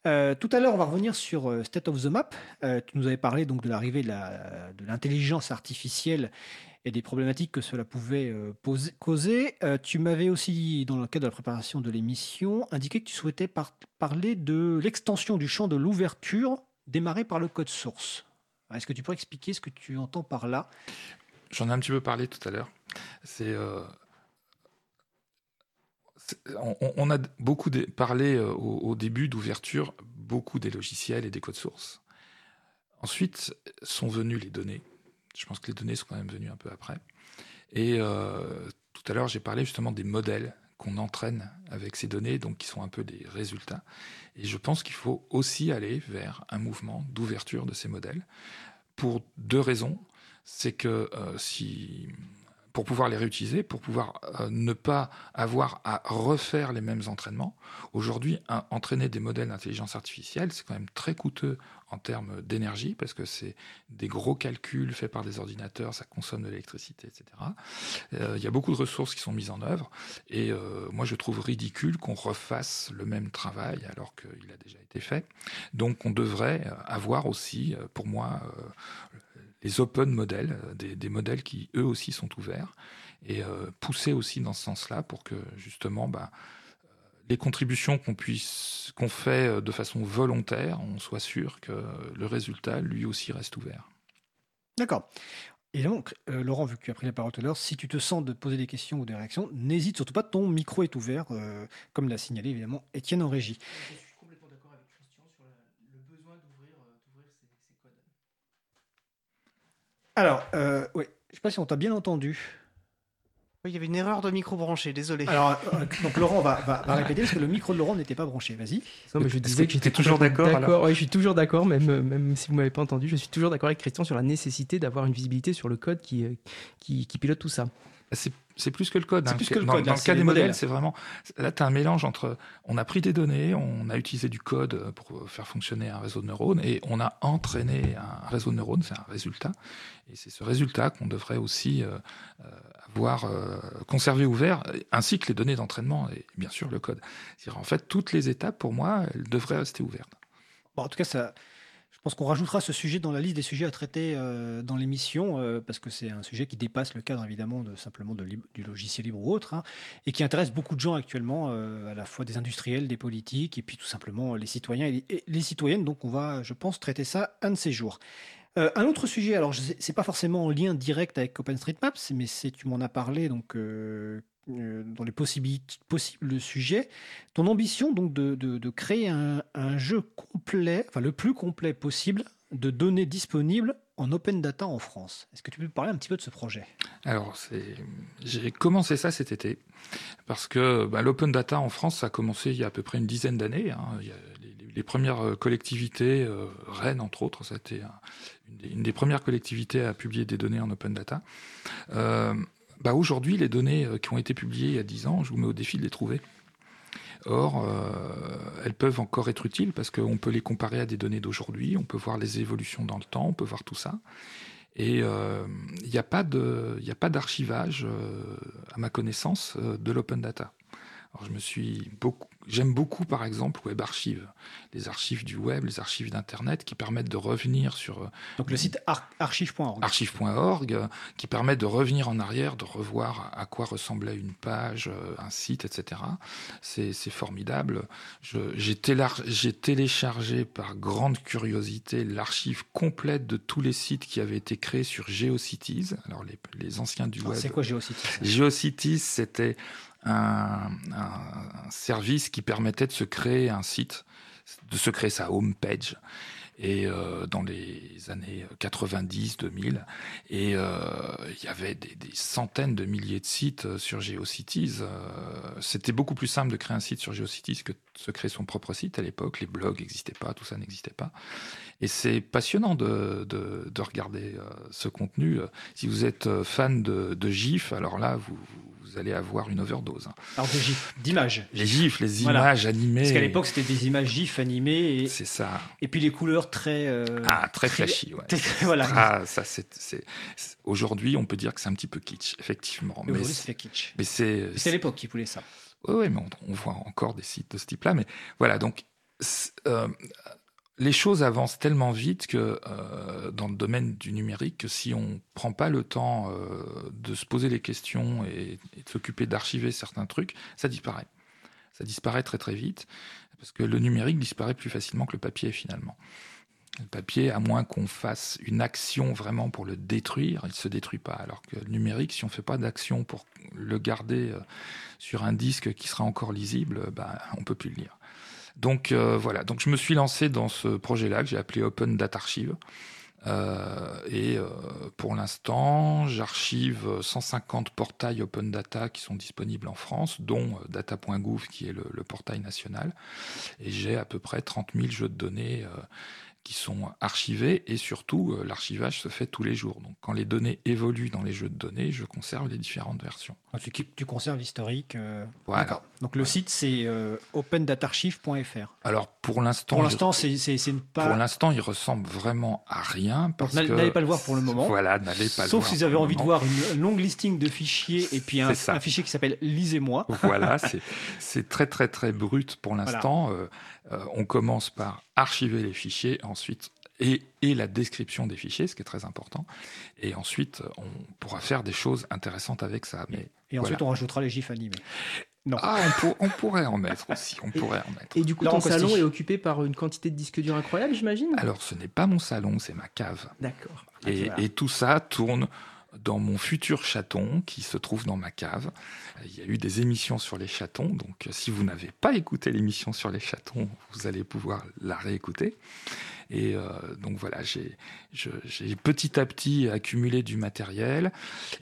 Euh, tout à l'heure, on va revenir sur euh, State of the Map. Euh, tu nous avais parlé donc de l'arrivée de l'intelligence artificielle et des problématiques que cela pouvait causer. tu m'avais aussi, dans le cadre de la préparation de l'émission, indiqué que tu souhaitais parler de l'extension du champ de l'ouverture démarré par le code source. Est-ce que tu pourrais expliquer ce que tu entends par là? J'en ai un petit peu parlé tout à l'heure. C'est on, a beaucoup parlé euh, au, début d'ouverture, beaucoup des logiciels et des codes sources. Ensuite sont venues les données. Je pense que les données sont quand même venues un peu après. Et euh, tout à l'heure, j'ai parlé justement des modèles qu'on entraîne avec ces données, donc qui sont un peu des résultats. Et je pense qu'il faut aussi aller vers un mouvement d'ouverture de ces modèles pour deux raisons. C'est que euh, si pour pouvoir les réutiliser, pour pouvoir euh, ne pas avoir à refaire les mêmes entraînements. Aujourd'hui, entraîner des modèles d'intelligence artificielle, c'est quand même très coûteux en termes d'énergie, parce que c'est des gros calculs faits par des ordinateurs, ça consomme de l'électricité, etc. Euh, il y a beaucoup de ressources qui sont mises en œuvre, et euh, moi je trouve ridicule qu'on refasse le même travail alors qu'il a déjà été fait. Donc on devrait avoir aussi, pour moi, les open modèles, des, modèles qui eux aussi sont ouverts, et pousser aussi dans ce sens-là pour que justement bah, les contributions qu'on puisse qu'on fait de façon volontaire, on soit sûr que le résultat lui aussi reste ouvert. D'accord. Et donc, euh, Laurent, vu que tu as pris la parole tout à l'heure, si tu te sens de poser des questions ou des réactions, n'hésite surtout pas, ton micro est ouvert, euh, comme l'a signalé évidemment Étienne en régie. Je suis complètement d'accord avec Christian sur le besoin d'ouvrir euh, ces, codes. Alors, oui, je ne sais pas si on t'a bien entendu il y avait une erreur de micro branché, désolé. Alors, euh, *laughs* donc Laurent va, répéter parce que le micro de Laurent n'était pas branché. Vas-y. Non, mais je disais que j'étais toujours d'accord. D'accord, oui, je suis toujours d'accord, même, même si vous m'avez pas entendu, je suis toujours d'accord avec Christian sur la nécessité d'avoir une visibilité sur le code qui, euh, qui, qui pilote tout ça. C'est c'est plus que le code. Hein. Plus que le dans, code, dans le cas des modèles, c'est vraiment. Là, tu as un mélange entre. On a pris des données, on a utilisé du code pour faire fonctionner un réseau de neurones et on a entraîné un réseau de neurones, c'est un résultat. Et c'est ce résultat qu'on devrait aussi euh, euh, avoir euh, conservé ouvert, ainsi que les données d'entraînement et bien sûr le code. En fait, toutes les étapes, pour moi, elles devraient rester ouvertes. Bon, en tout cas, ça, pense qu'on rajoutera ce sujet dans la liste des sujets à traiter euh, dans l'émission, euh, parce que c'est un sujet qui dépasse le cadre évidemment de simplement du logiciel libre ou autre, hein, et qui intéresse beaucoup de gens actuellement, euh, à la fois des industriels, des politiques, et puis tout simplement les citoyens et les, citoyennes. Donc on va, je pense, traiter ça un de ces jours. un autre sujet, alors c'est pas forcément en lien direct avec OpenStreetMaps, mais tu m'en as parlé, donc dans les possibilités possibles de sujet, ton ambition donc de, créer un, jeu complet, enfin le plus complet possible, de données disponibles en open data en France. Est-ce que tu peux parler un petit peu de ce projet? Alors, j'ai commencé ça cet été, parce que bah, l'open data en France, ça a commencé il y a à peu près une dizaine d'années. Hein. Les, premières euh, collectivités, euh, Rennes entre autres, c'était une, une, des premières collectivités à publier des données en open data. Euh, bah Aujourd'hui, les données euh, qui ont été publiées il y a 10 ans, je vous mets au défi de les trouver. Or, euh, elles peuvent encore être utiles parce qu'on peut les comparer à des données d'aujourd'hui, on peut voir les évolutions dans le temps, on peut voir tout ça. Et euh, il n'y a pas d'archivage, à ma connaissance, de l'open data. Alors, je me suis beaucoup, J'aime beaucoup, par exemple, Web Archive, les archives du web, les archives d'Internet qui permettent de revenir sur. Euh, Donc le site archive.org. Archive.org, euh, qui permet de revenir en arrière, de revoir à quoi ressemblait une page, euh, un site, etc. C'est formidable. J'ai téléchargé par grande curiosité l'archive complète de tous les sites qui avaient été créés sur GeoCities. Alors les, les anciens du web. C'est quoi GeoCities? GeoCities, c'était un, service qui permettait de se créer un site, de se créer sa home page et euh, dans les années 90-2000. Et euh, il y avait des, centaines de milliers de sites euh, sur GeoCities. C'était beaucoup plus simple de créer un site sur GeoCities que de se créer son propre site à l'époque. Les blogs n'existaient pas, tout ça n'existait pas. Et c'est passionnant de, de, de regarder ce contenu. Si vous êtes fan de, de GIF, alors là, vous allez avoir une overdose. Alors des gifs, d'images. Les gifs, les images animées. Parce qu'à l'époque, c'était des images gifs animées. C'est ça. Et puis les couleurs très. Euh, ah, très flashy, ouais. *laughs* voilà. Ah, ça, c'est. Aujourd'hui, on peut dire que c'est un petit peu kitsch, effectivement. Mais, c'est kitsch. Mais c'est. C'est l'époque qui voulait ça. Oui, oui, mais on, voit encore des sites de ce type-là. Mais voilà, donc. Euh, les choses avancent tellement vite que euh, dans le domaine du numérique que si on prend pas le temps euh, de se poser les questions et, de s'occuper d'archiver certains trucs, ça disparaît. Ça disparaît très très vite parce que le numérique disparaît plus facilement que le papier finalement. Le papier, à moins qu'on fasse une action vraiment pour le détruire, il ne se détruit pas. Alors que le numérique, si on ne fait pas d'action pour le garder euh, sur un disque qui sera encore lisible, bah, on ne peut plus le lire. Donc euh, voilà, donc je me suis lancé dans ce projet-là que j'ai appelé Open Data Archive. Euh, et euh, pour l'instant, j'archive 150 portails Open Data qui sont disponibles en France, dont data.gouv qui est le, le, portail national. Et j'ai à peu près 30 000 jeux de données qui sont archivés et surtout euh, l'archivage se fait tous les jours. Donc quand les données évoluent dans les jeux de données, je conserve les différentes versions. Ah, tu, tu, conserves l'historique. Euh... Voilà. Donc le site c'est euh, opendatarchive.fr. Alors pour l'instant, pour l'instant c'est pas. Pour l'instant, il ressemble vraiment à rien parce que n'allez pas le voir pour le moment. Voilà, n'allez pas. Sauf si vous avez envie de voir une longue listing de fichiers et puis un, un fichier qui s'appelle lisez-moi. Voilà, *laughs* c'est très très très brut pour l'instant. Euh, euh, on commence par archiver les fichiers, ensuite et, et, la description des fichiers, ce qui est très important. Et ensuite, on pourra faire des choses intéressantes avec ça. Mais et ensuite, on rajoutera les gifs animés. Non. Ah, on, pourrait en mettre aussi. On *laughs* pourrait en mettre. Et du coup, ton salon est occupé par une quantité de disques durs incroyable, j'imagine? Alors, ce n'est pas mon salon, c'est ma cave. D'accord. Et, et, tout ça tourne dans mon futur chaton qui se trouve dans ma cave. Il y a eu des émissions sur les chatons, donc si vous n'avez pas écouté l'émission sur les chatons, vous allez pouvoir la réécouter. Et euh, donc voilà, j'ai petit à petit accumulé du matériel.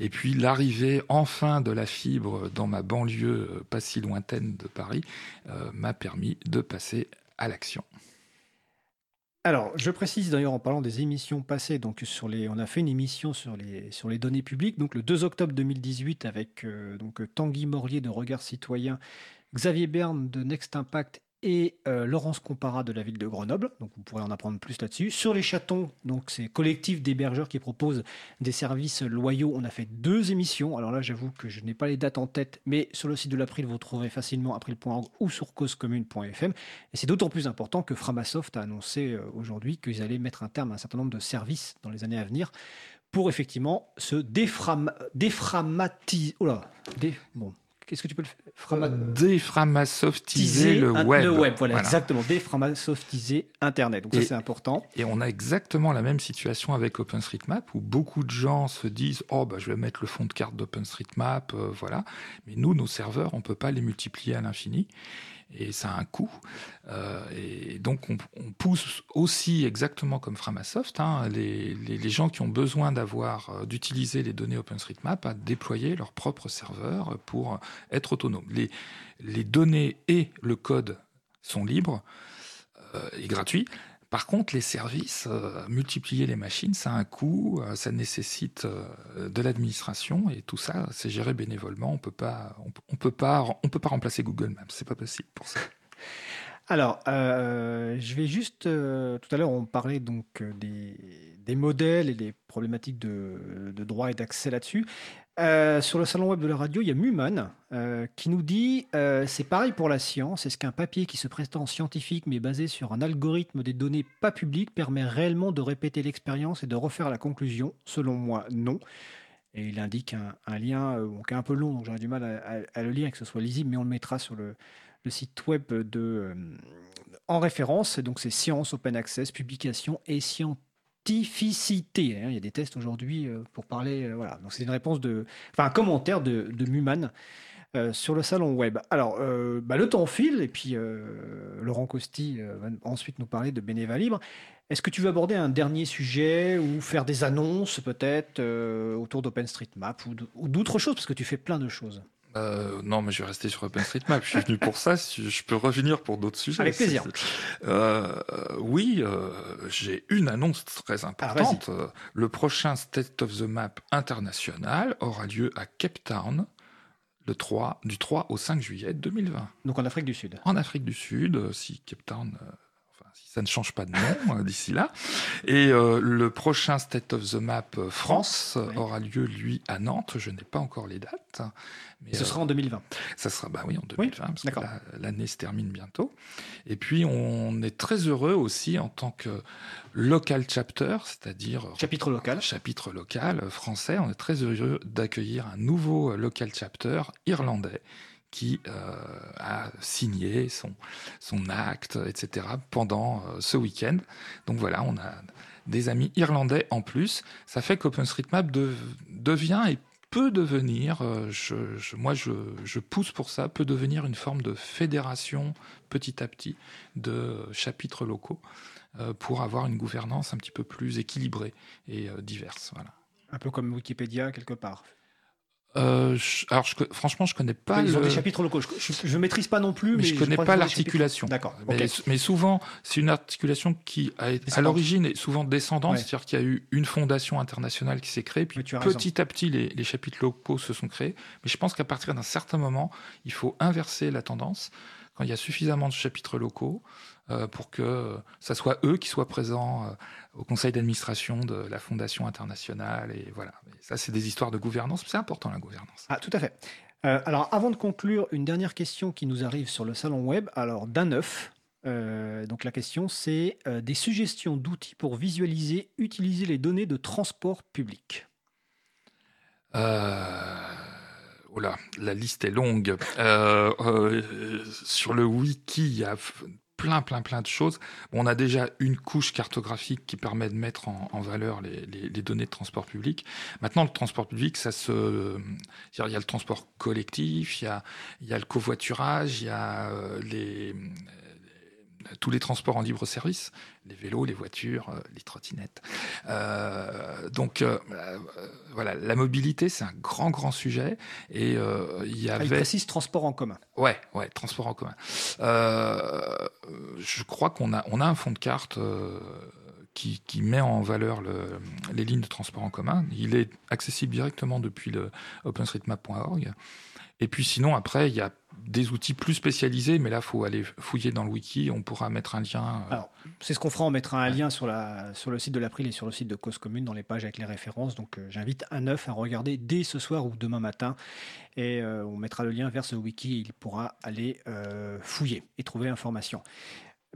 Et puis l'arrivée enfin de la fibre dans ma banlieue euh, pas si lointaine de Paris euh, m'a permis de passer à l'action. Alors, je précise d'ailleurs en parlant des émissions passées, on a fait une émission sur les, sur les données publiques, donc le 2 octobre 2018 avec donc Tanguy Morlier de Regard Citoyen, Xavier Berne de Next Impact et euh, Laurence Compara de la ville de Grenoble. Donc vous pourrez en apprendre plus là-dessus. Sur les chatons, donc c'est collectif d'hébergeurs qui propose des services loyaux. On a fait deux émissions. Alors là, j'avoue que je n'ai pas les dates en tête, mais sur le site de l'April, vous trouverez facilement april.org ou sur causecommune.fm. Et c'est d'autant plus important que Framasoft a annoncé euh, aujourd'hui qu'ils allaient mettre un terme à un certain nombre de services dans les années à venir pour effectivement se défram déframatiser. Oh là, bon, Qu'est-ce que tu peux le faire euh, Déframasoftiser le web. Le web, voilà, exactement. Déframasoftiser Internet. Donc ça, c'est important. Et on a exactement la même situation avec OpenStreetMap où beaucoup de gens se disent Oh, bah, je vais mettre le fond de carte d'OpenStreetMap, euh, voilà. Mais nous, nos serveurs, on ne peut pas les multiplier à l'infini et ça a un coût. Euh, et donc on, pousse aussi exactement comme Framasoft hein, les, les, gens qui ont besoin d'avoir euh, d'utiliser les données OpenStreetMap à déployer leur propre serveur pour être autonome. Les, les données et le code sont libres euh, et gratuits. Par contre, les services, euh, multiplier les machines, ça a un coût, euh, ça nécessite euh, de l'administration et tout ça, c'est géré bénévolement. On peut pas, on, peut pas, on peut pas remplacer Google Maps. C'est pas possible pour ça. Alors, je vais juste. tout à l'heure, on parlait donc des, modèles et des problématiques de, de droit et d'accès là-dessus. Euh, sur le salon web de la radio, il y a Muman euh, qui nous dit euh, c'est pareil pour la science. Est-ce qu'un papier qui se prétend scientifique mais basé sur un algorithme des données pas publiques permet réellement de répéter l'expérience et de refaire la conclusion? Selon moi, non. Et il indique un, lien qui est un peu long, donc j'aurais du mal à, le lire et que ce soit lisible, mais on le mettra sur le, site web de, en référence. Donc c'est Science Open Access, publication et science Hein. Il y a des tests aujourd'hui euh, pour parler. Euh, voilà. Donc c'est une réponse de, enfin un commentaire de, de Muman. Euh, sur le salon web. Alors, bah, le temps file, et puis Laurent Costi va ensuite nous parler de Bénéva Libre. Est-ce que tu veux aborder un dernier sujet ou faire des annonces peut-être autour d'OpenStreetMap ou d'autres choses, parce que tu fais plein de choses euh, non, mais je vais rester sur OpenStreetMap. Je suis venu pour ça. Je peux revenir pour d'autres sujets. Avec plaisir. Euh, oui, euh, j'ai une annonce très importante. Ah, le prochain State of the Map international aura lieu à Cape Town le 3, du 3 au 5 juillet 2020. Donc en Afrique du Sud. En Afrique du Sud, si Cape Town ça ne change pas de nom euh, d'ici là. Et euh, le prochain State of the Map euh, France aura lieu, lui, à Nantes. Je n'ai pas encore les dates. Mais ce sera en 2020. Ça sera, bah oui, en 2020, parce que l'année se termine bientôt. Et puis, on est très heureux aussi en tant que local chapter, c'est-à-dire chapitre local, chapitre local français. On est très heureux d'accueillir un nouveau local chapter irlandais qui euh, a signé son, son acte, etc., pendant euh, ce week-end. Donc voilà, on a des amis irlandais en plus. Ça fait qu'OpenStreetMap devient et peut devenir, euh, moi je, je, pousse pour ça, peut devenir une forme de fédération petit à petit de chapitres locaux pour avoir une gouvernance un petit peu plus équilibrée et diverse. Voilà. Un peu comme Wikipédia quelque part. Euh, alors, je, franchement, je connais pas. Ils ont des chapitres locaux. Je, ne maîtrise pas non plus, mais, je connais pas l'articulation. D'accord. Mais, souvent, c'est une articulation qui, à l'origine, est souvent descendante, c'est-à-dire qu'il y a eu une fondation internationale qui s'est créée, puis petit à petit, les, les, chapitres locaux se sont créés. Mais je pense qu'à partir d'un certain moment, il faut inverser la tendance. Quand il y a suffisamment de chapitres locaux, pour que ça soit eux qui soient présents euh, au conseil d'administration de la Fondation internationale. Et voilà. ça, c'est des histoires de gouvernance. C'est important, la gouvernance. Ah, tout à fait. Euh, alors, avant de conclure, une dernière question qui nous arrive sur le salon web. Alors, d'un neuf, donc la question c'est des suggestions d'outils pour visualiser, utiliser les données de transport public. Oh là, la liste est longue. sur le wiki, il y a plein, plein, plein de choses. on a déjà une couche cartographique qui permet de mettre en, valeur les, données de transport public. Maintenant, le transport public, ça se, il y a le transport collectif, il y a, il y a le covoiturage, il y a euh, les tous les transports en libre service, les vélos, les voitures, euh, les trottinettes. Euh, donc euh, voilà, la mobilité, c'est un grand, grand sujet. Et il y ah, avait. Il précise transport en commun. Ouais, ouais, transport en commun. je crois qu'on a, on a un fond de carte. Qui, qui, met en valeur le, les lignes de transport en commun. Il est accessible directement depuis le openstreetmap.org. Et puis sinon, après, il y a des outils plus spécialisés, mais là, il faut aller fouiller dans le wiki. On pourra mettre un lien. Euh, c'est ce qu'on fera. On mettra un lien sur, la, sur le site de l'April et sur le site de Cause Commune dans les pages avec les références. Donc, euh, j'invite un neuf à regarder dès ce soir ou demain matin. Et euh, on mettra le lien vers ce wiki et il pourra aller fouiller et trouver l'information.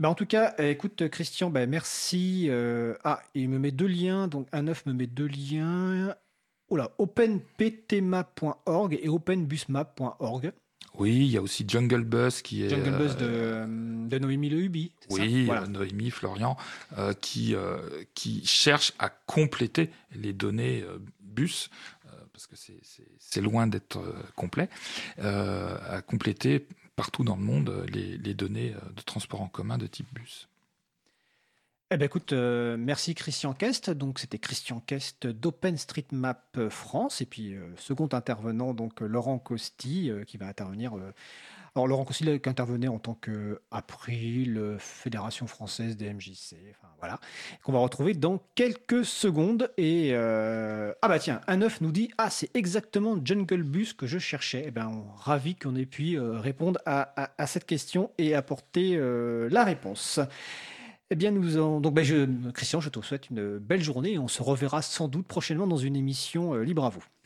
Bah en tout cas, écoute Christian, bah merci. ah, il me met deux liens. Donc, un neuf me met deux liens. Oula, openptmap.org et openbusmap.org. Oui, il y a aussi Jungle Bus qui est. Jungle Bus de, euh, de Noémie Lehubi. Oui, voilà. Noémie, Florian, euh, qui, euh, qui cherche à compléter les données bus, parce que c'est loin d'être complet, à compléter partout dans le monde les, les données de transport en commun de type bus. Eh ben écoute, euh, merci Christian Kest. Donc c'était Christian Kest d'OpenStreetMap France et puis euh, second intervenant donc Laurent Costi euh, qui va intervenir. alors Laurent Costi qui intervenait en tant que April, Fédération française des MJC, enfin voilà, qu'on va retrouver dans quelques secondes. Et ah bah tiens, un neuf nous dit ah c'est exactement Jungle Bus que je cherchais. Eh ben on ravi qu'on ait pu répondre à, à, cette question et apporter la réponse. Eh bien, nous en... donc, ben. Christian, je te souhaite une belle journée et on se reverra sans doute prochainement dans une émission euh, libre à vous.